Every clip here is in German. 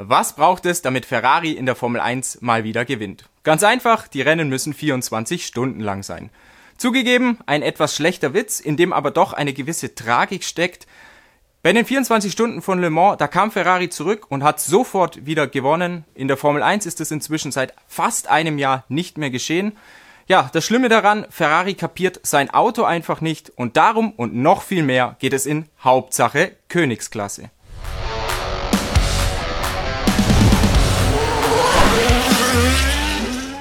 Was braucht es, damit Ferrari in der Formel 1 mal wieder gewinnt? Ganz einfach, die Rennen müssen 24 Stunden lang sein. Zugegeben, ein etwas schlechter Witz, in dem aber doch eine gewisse Tragik steckt. Bei den 24 Stunden von Le Mans, da kam Ferrari zurück und hat sofort wieder gewonnen. In der Formel 1 ist es inzwischen seit fast einem Jahr nicht mehr geschehen. Ja, das Schlimme daran, Ferrari kapiert sein Auto einfach nicht und darum und noch viel mehr geht es in Hauptsache Königsklasse.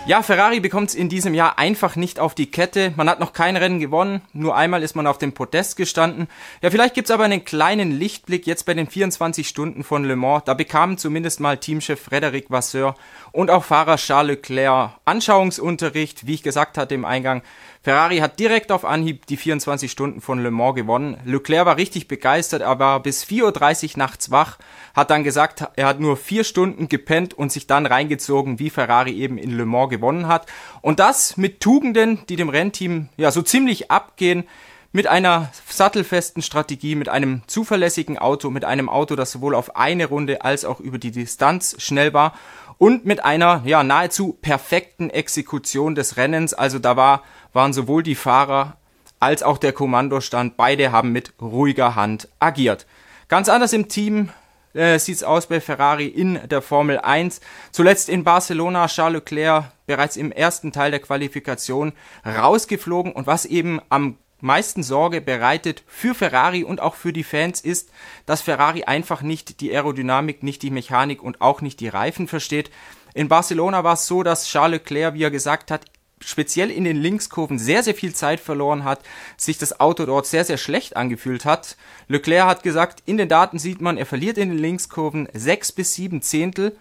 Ja, Ferrari bekommt es in diesem Jahr einfach nicht auf die Kette. Man hat noch kein Rennen gewonnen, nur einmal ist man auf dem Podest gestanden. Ja, vielleicht gibt's aber einen kleinen Lichtblick jetzt bei den 24 Stunden von Le Mans. Da bekamen zumindest mal Teamchef Frederic Vasseur und auch Fahrer Charles Leclerc Anschauungsunterricht, wie ich gesagt hatte im Eingang. Ferrari hat direkt auf Anhieb die 24 Stunden von Le Mans gewonnen. Leclerc war richtig begeistert, er war bis 4.30 Uhr nachts wach, hat dann gesagt, er hat nur vier Stunden gepennt und sich dann reingezogen, wie Ferrari eben in Le Mans gewonnen hat. Und das mit Tugenden, die dem Rennteam ja so ziemlich abgehen mit einer sattelfesten Strategie, mit einem zuverlässigen Auto, mit einem Auto, das sowohl auf eine Runde als auch über die Distanz schnell war und mit einer ja nahezu perfekten Exekution des Rennens. Also da war waren sowohl die Fahrer als auch der Kommandostand, beide haben mit ruhiger Hand agiert. Ganz anders im Team äh, sieht's aus bei Ferrari in der Formel 1. Zuletzt in Barcelona Charles Leclerc bereits im ersten Teil der Qualifikation rausgeflogen und was eben am meisten Sorge bereitet für Ferrari und auch für die Fans ist, dass Ferrari einfach nicht die Aerodynamik, nicht die Mechanik und auch nicht die Reifen versteht. In Barcelona war es so, dass Charles Leclerc, wie er gesagt hat, speziell in den Linkskurven sehr, sehr viel Zeit verloren hat, sich das Auto dort sehr, sehr schlecht angefühlt hat. Leclerc hat gesagt, in den Daten sieht man, er verliert in den Linkskurven sechs bis sieben Zehntel.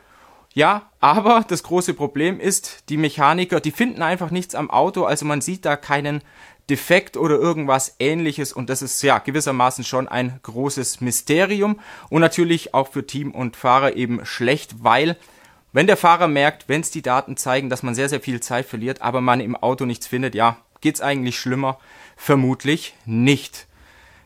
Ja, aber das große Problem ist, die Mechaniker, die finden einfach nichts am Auto, also man sieht da keinen Defekt oder irgendwas ähnliches und das ist ja gewissermaßen schon ein großes Mysterium und natürlich auch für Team und Fahrer eben schlecht, weil wenn der Fahrer merkt, wenn es die Daten zeigen, dass man sehr, sehr viel Zeit verliert, aber man im Auto nichts findet, ja, geht's eigentlich schlimmer? Vermutlich nicht.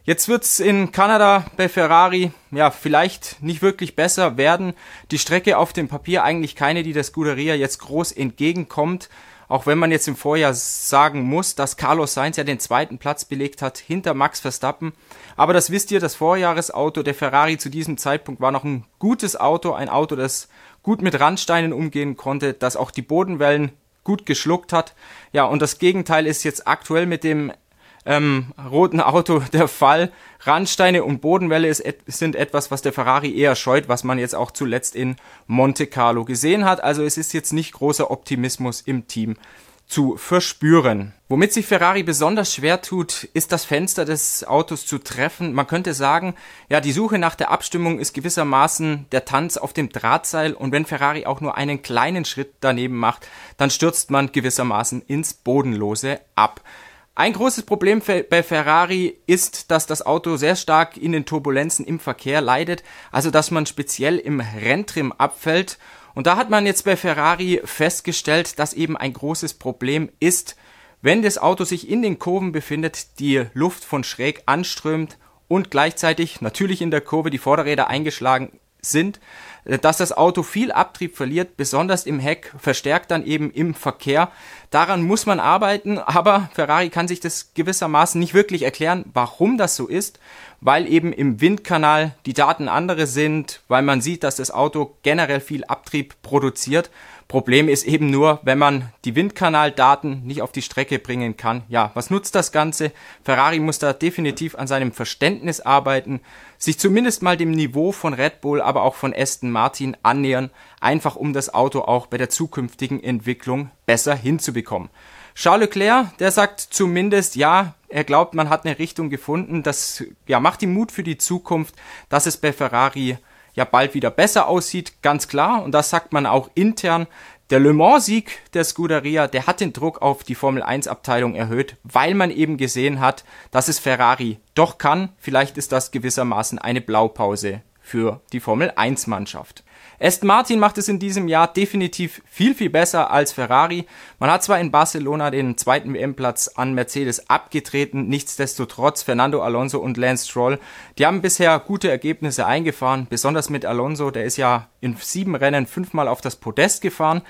Jetzt wird's in Kanada bei Ferrari ja vielleicht nicht wirklich besser werden. Die Strecke auf dem Papier eigentlich keine, die der Scuderia jetzt groß entgegenkommt. Auch wenn man jetzt im Vorjahr sagen muss, dass Carlos Sainz ja den zweiten Platz belegt hat hinter Max Verstappen. Aber das wisst ihr, das Vorjahresauto der Ferrari zu diesem Zeitpunkt war noch ein gutes Auto, ein Auto, das gut mit Randsteinen umgehen konnte, das auch die Bodenwellen gut geschluckt hat. Ja, und das Gegenteil ist jetzt aktuell mit dem ähm, roten Auto der Fall. Randsteine und Bodenwelle ist, sind etwas, was der Ferrari eher scheut, was man jetzt auch zuletzt in Monte Carlo gesehen hat. Also es ist jetzt nicht großer Optimismus im Team zu verspüren. Womit sich Ferrari besonders schwer tut, ist das Fenster des Autos zu treffen. Man könnte sagen, ja, die Suche nach der Abstimmung ist gewissermaßen der Tanz auf dem Drahtseil und wenn Ferrari auch nur einen kleinen Schritt daneben macht, dann stürzt man gewissermaßen ins Bodenlose ab. Ein großes Problem bei Ferrari ist, dass das Auto sehr stark in den Turbulenzen im Verkehr leidet, also dass man speziell im Renntrim abfällt und da hat man jetzt bei Ferrari festgestellt, dass eben ein großes Problem ist, wenn das Auto sich in den Kurven befindet, die Luft von schräg anströmt und gleichzeitig natürlich in der Kurve die Vorderräder eingeschlagen sind, dass das Auto viel Abtrieb verliert, besonders im Heck, verstärkt dann eben im Verkehr. Daran muss man arbeiten, aber Ferrari kann sich das gewissermaßen nicht wirklich erklären, warum das so ist, weil eben im Windkanal die Daten andere sind, weil man sieht, dass das Auto generell viel Abtrieb produziert Problem ist eben nur, wenn man die Windkanaldaten nicht auf die Strecke bringen kann. Ja, was nutzt das Ganze? Ferrari muss da definitiv an seinem Verständnis arbeiten, sich zumindest mal dem Niveau von Red Bull, aber auch von Aston Martin annähern, einfach um das Auto auch bei der zukünftigen Entwicklung besser hinzubekommen. Charles Leclerc, der sagt zumindest, ja, er glaubt, man hat eine Richtung gefunden. Das ja, macht ihm Mut für die Zukunft, dass es bei Ferrari ja bald wieder besser aussieht, ganz klar. Und das sagt man auch intern. Der Le Mans-Sieg der Scuderia, der hat den Druck auf die Formel 1-Abteilung erhöht, weil man eben gesehen hat, dass es Ferrari doch kann. Vielleicht ist das gewissermaßen eine Blaupause für die Formel 1-Mannschaft. Aston Martin macht es in diesem Jahr definitiv viel, viel besser als Ferrari. Man hat zwar in Barcelona den zweiten WM-Platz an Mercedes abgetreten, nichtsdestotrotz Fernando Alonso und Lance Stroll, die haben bisher gute Ergebnisse eingefahren, besonders mit Alonso, der ist ja in sieben Rennen fünfmal auf das Podest gefahren.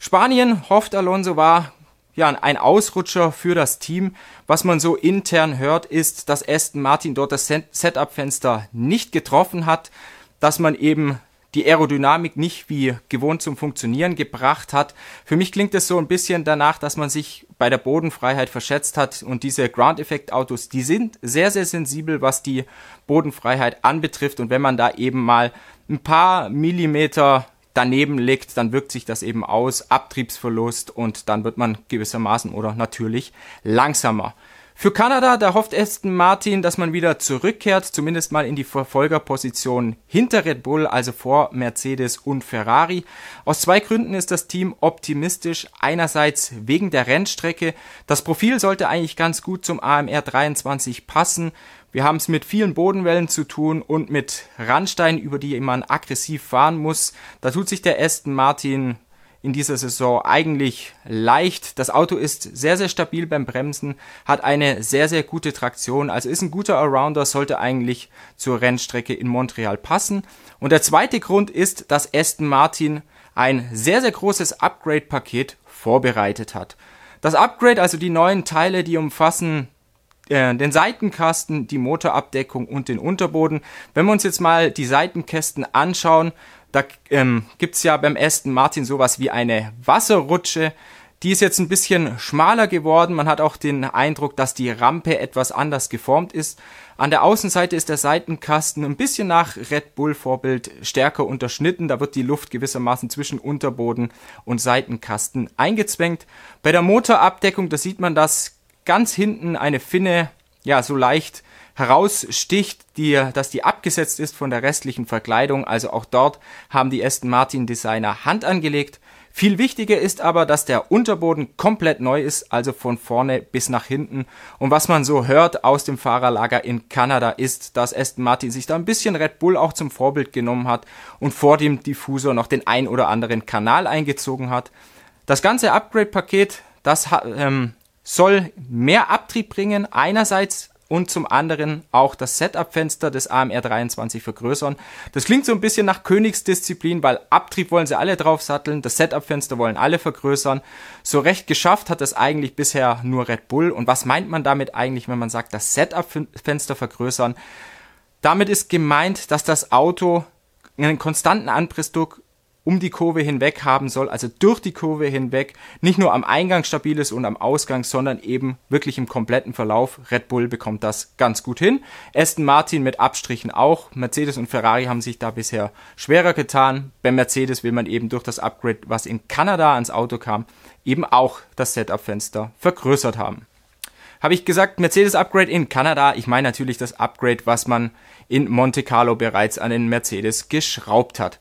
Spanien, hofft Alonso, war ja, ein Ausrutscher für das Team. Was man so intern hört, ist, dass Aston Martin dort das Setup-Fenster nicht getroffen hat, dass man eben die Aerodynamik nicht wie gewohnt zum Funktionieren gebracht hat. Für mich klingt es so ein bisschen danach, dass man sich bei der Bodenfreiheit verschätzt hat und diese Ground Effect Autos, die sind sehr, sehr sensibel, was die Bodenfreiheit anbetrifft und wenn man da eben mal ein paar Millimeter daneben liegt, dann wirkt sich das eben aus, Abtriebsverlust und dann wird man gewissermaßen oder natürlich langsamer. Für Kanada, da hofft Aston Martin, dass man wieder zurückkehrt, zumindest mal in die Verfolgerposition hinter Red Bull, also vor Mercedes und Ferrari. Aus zwei Gründen ist das Team optimistisch. Einerseits wegen der Rennstrecke. Das Profil sollte eigentlich ganz gut zum AMR 23 passen. Wir haben es mit vielen Bodenwellen zu tun und mit Randsteinen, über die man aggressiv fahren muss. Da tut sich der Aston Martin in dieser Saison eigentlich leicht. Das Auto ist sehr, sehr stabil beim Bremsen, hat eine sehr, sehr gute Traktion, also ist ein guter Allrounder, sollte eigentlich zur Rennstrecke in Montreal passen. Und der zweite Grund ist, dass Aston Martin ein sehr, sehr großes Upgrade-Paket vorbereitet hat. Das Upgrade, also die neuen Teile, die umfassen äh, den Seitenkasten, die Motorabdeckung und den Unterboden. Wenn wir uns jetzt mal die Seitenkästen anschauen, da ähm, gibt's ja beim Aston Martin sowas wie eine Wasserrutsche. Die ist jetzt ein bisschen schmaler geworden. Man hat auch den Eindruck, dass die Rampe etwas anders geformt ist. An der Außenseite ist der Seitenkasten ein bisschen nach Red Bull Vorbild stärker unterschnitten. Da wird die Luft gewissermaßen zwischen Unterboden und Seitenkasten eingezwängt. Bei der Motorabdeckung, da sieht man, dass ganz hinten eine Finne ja so leicht heraussticht, die, dass die abgesetzt ist von der restlichen Verkleidung. Also auch dort haben die Aston Martin Designer Hand angelegt. Viel wichtiger ist aber, dass der Unterboden komplett neu ist, also von vorne bis nach hinten. Und was man so hört aus dem Fahrerlager in Kanada ist, dass Aston Martin sich da ein bisschen Red Bull auch zum Vorbild genommen hat und vor dem Diffusor noch den ein oder anderen Kanal eingezogen hat. Das ganze Upgrade-Paket, das ähm, soll mehr Abtrieb bringen. Einerseits und zum anderen auch das Setup-Fenster des AMR 23 vergrößern. Das klingt so ein bisschen nach Königsdisziplin, weil Abtrieb wollen sie alle draufsatteln, das Setup-Fenster wollen alle vergrößern. So recht geschafft hat das eigentlich bisher nur Red Bull. Und was meint man damit eigentlich, wenn man sagt, das Setup-Fenster vergrößern? Damit ist gemeint, dass das Auto einen konstanten Anpressdruck um die Kurve hinweg haben soll, also durch die Kurve hinweg, nicht nur am Eingang stabil ist und am Ausgang, sondern eben wirklich im kompletten Verlauf. Red Bull bekommt das ganz gut hin. Aston Martin mit Abstrichen auch. Mercedes und Ferrari haben sich da bisher schwerer getan. Bei Mercedes will man eben durch das Upgrade, was in Kanada ans Auto kam, eben auch das Setup-Fenster vergrößert haben. Habe ich gesagt, Mercedes Upgrade in Kanada? Ich meine natürlich das Upgrade, was man in Monte Carlo bereits an den Mercedes geschraubt hat.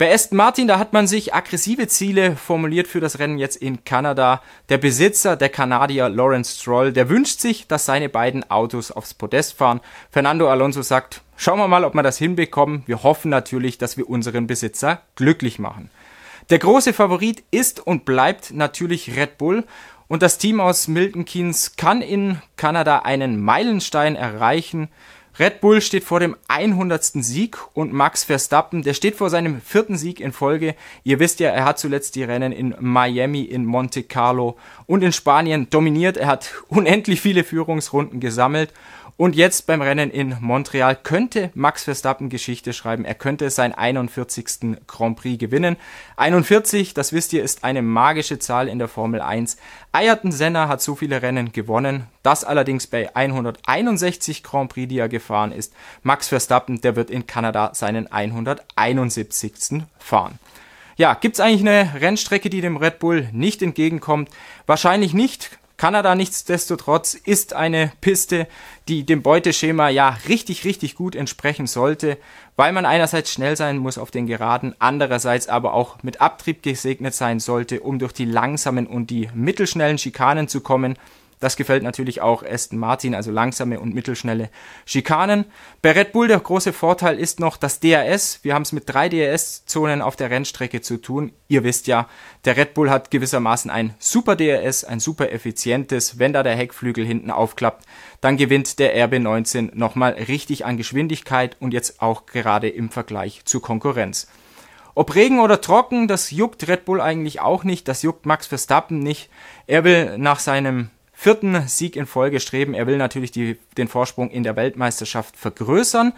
Bei Aston Martin, da hat man sich aggressive Ziele formuliert für das Rennen jetzt in Kanada. Der Besitzer, der Kanadier Lawrence Stroll, der wünscht sich, dass seine beiden Autos aufs Podest fahren. Fernando Alonso sagt, schauen wir mal, ob wir das hinbekommen. Wir hoffen natürlich, dass wir unseren Besitzer glücklich machen. Der große Favorit ist und bleibt natürlich Red Bull. Und das Team aus Milton Keynes kann in Kanada einen Meilenstein erreichen. Red Bull steht vor dem 100. Sieg und Max Verstappen, der steht vor seinem vierten Sieg in Folge. Ihr wisst ja, er hat zuletzt die Rennen in Miami, in Monte Carlo und in Spanien dominiert. Er hat unendlich viele Führungsrunden gesammelt und jetzt beim Rennen in Montreal könnte Max Verstappen Geschichte schreiben. Er könnte seinen 41. Grand Prix gewinnen. 41, das wisst ihr, ist eine magische Zahl in der Formel 1. Ayrton Senna hat so viele Rennen gewonnen. Das allerdings bei 161 Grand Prix, die er gefahren ist. Max Verstappen, der wird in Kanada seinen 171. fahren. Ja, gibt's eigentlich eine Rennstrecke, die dem Red Bull nicht entgegenkommt? Wahrscheinlich nicht. Kanada nichtsdestotrotz ist eine Piste, die dem Beuteschema ja richtig, richtig gut entsprechen sollte, weil man einerseits schnell sein muss auf den Geraden, andererseits aber auch mit Abtrieb gesegnet sein sollte, um durch die langsamen und die mittelschnellen Schikanen zu kommen. Das gefällt natürlich auch Aston Martin, also langsame und mittelschnelle Schikanen. Bei Red Bull der große Vorteil ist noch das DRS. Wir haben es mit drei DRS-Zonen auf der Rennstrecke zu tun. Ihr wisst ja, der Red Bull hat gewissermaßen ein super DRS, ein super effizientes. Wenn da der Heckflügel hinten aufklappt, dann gewinnt der RB19 nochmal richtig an Geschwindigkeit und jetzt auch gerade im Vergleich zur Konkurrenz. Ob Regen oder trocken, das juckt Red Bull eigentlich auch nicht, das juckt Max Verstappen nicht. Er will nach seinem vierten Sieg in Folge streben. Er will natürlich die, den Vorsprung in der Weltmeisterschaft vergrößern.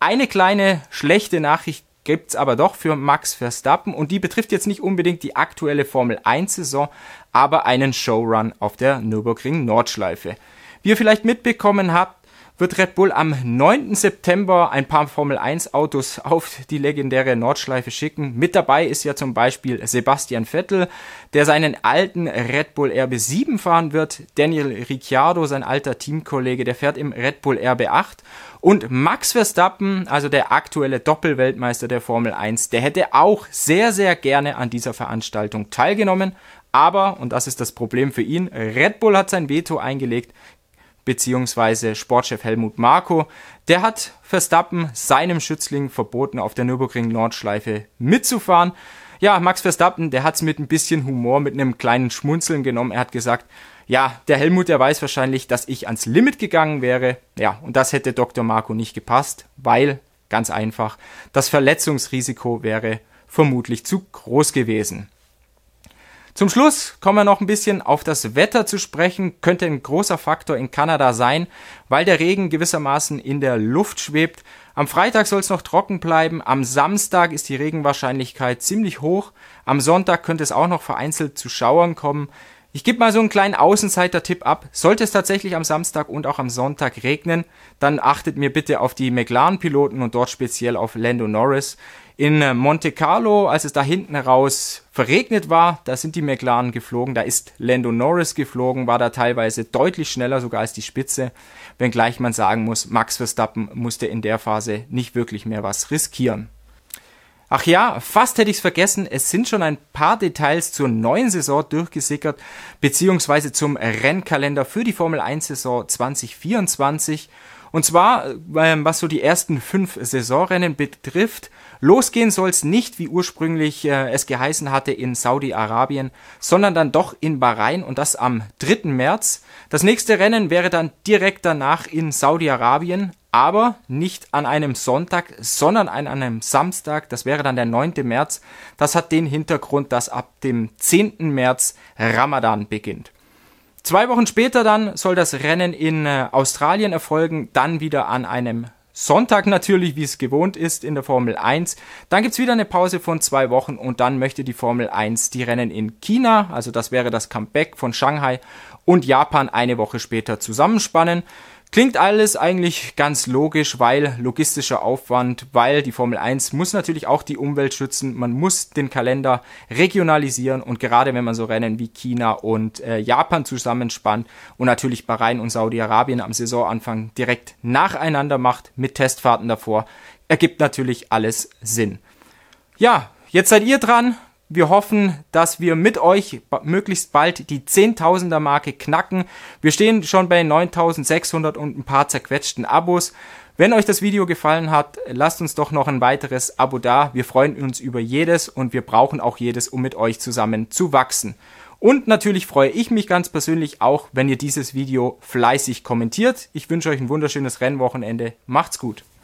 Eine kleine schlechte Nachricht gibt's aber doch für Max Verstappen und die betrifft jetzt nicht unbedingt die aktuelle Formel 1 Saison, aber einen Showrun auf der Nürburgring Nordschleife. Wie ihr vielleicht mitbekommen habt, wird Red Bull am 9. September ein paar Formel 1 Autos auf die legendäre Nordschleife schicken. Mit dabei ist ja zum Beispiel Sebastian Vettel, der seinen alten Red Bull RB7 fahren wird. Daniel Ricciardo, sein alter Teamkollege, der fährt im Red Bull RB8. Und Max Verstappen, also der aktuelle Doppelweltmeister der Formel 1, der hätte auch sehr, sehr gerne an dieser Veranstaltung teilgenommen. Aber, und das ist das Problem für ihn, Red Bull hat sein Veto eingelegt beziehungsweise Sportchef Helmut Marko, der hat Verstappen seinem Schützling verboten, auf der Nürburgring Nordschleife mitzufahren. Ja, Max Verstappen, der hat es mit ein bisschen Humor, mit einem kleinen Schmunzeln genommen. Er hat gesagt, ja, der Helmut, der weiß wahrscheinlich, dass ich ans Limit gegangen wäre. Ja, und das hätte Dr. Marco nicht gepasst, weil, ganz einfach, das Verletzungsrisiko wäre vermutlich zu groß gewesen. Zum Schluss kommen wir noch ein bisschen auf das Wetter zu sprechen. Könnte ein großer Faktor in Kanada sein, weil der Regen gewissermaßen in der Luft schwebt. Am Freitag soll es noch trocken bleiben. Am Samstag ist die Regenwahrscheinlichkeit ziemlich hoch. Am Sonntag könnte es auch noch vereinzelt zu Schauern kommen. Ich gebe mal so einen kleinen Außenseiter-Tipp ab. Sollte es tatsächlich am Samstag und auch am Sonntag regnen, dann achtet mir bitte auf die McLaren-Piloten und dort speziell auf Lando Norris. In äh, Monte Carlo, als es da hinten raus verregnet war, da sind die McLaren geflogen, da ist Lando Norris geflogen, war da teilweise deutlich schneller sogar als die Spitze, wenngleich man sagen muss, Max Verstappen musste in der Phase nicht wirklich mehr was riskieren. Ach ja, fast hätte ich's vergessen, es sind schon ein paar Details zur neuen Saison durchgesickert, beziehungsweise zum Rennkalender für die Formel 1 Saison 2024. Und zwar, ähm, was so die ersten fünf Saisonrennen betrifft, losgehen soll es nicht, wie ursprünglich äh, es geheißen hatte, in Saudi-Arabien, sondern dann doch in Bahrain und das am 3. März. Das nächste Rennen wäre dann direkt danach in Saudi-Arabien, aber nicht an einem Sonntag, sondern an einem Samstag. Das wäre dann der 9. März. Das hat den Hintergrund, dass ab dem 10. März Ramadan beginnt. Zwei Wochen später dann soll das Rennen in äh, Australien erfolgen, dann wieder an einem Sonntag natürlich, wie es gewohnt ist in der Formel 1. Dann gibt's wieder eine Pause von zwei Wochen und dann möchte die Formel 1 die Rennen in China, also das wäre das Comeback von Shanghai und Japan eine Woche später zusammenspannen. Klingt alles eigentlich ganz logisch, weil logistischer Aufwand, weil die Formel 1 muss natürlich auch die Umwelt schützen, man muss den Kalender regionalisieren und gerade wenn man so Rennen wie China und äh, Japan zusammenspannt und natürlich Bahrain und Saudi-Arabien am Saisonanfang direkt nacheinander macht mit Testfahrten davor, ergibt natürlich alles Sinn. Ja, jetzt seid ihr dran. Wir hoffen, dass wir mit euch möglichst bald die 10.000er Marke knacken. Wir stehen schon bei 9.600 und ein paar zerquetschten Abos. Wenn euch das Video gefallen hat, lasst uns doch noch ein weiteres Abo da. Wir freuen uns über jedes und wir brauchen auch jedes, um mit euch zusammen zu wachsen. Und natürlich freue ich mich ganz persönlich auch, wenn ihr dieses Video fleißig kommentiert. Ich wünsche euch ein wunderschönes Rennwochenende. Macht's gut.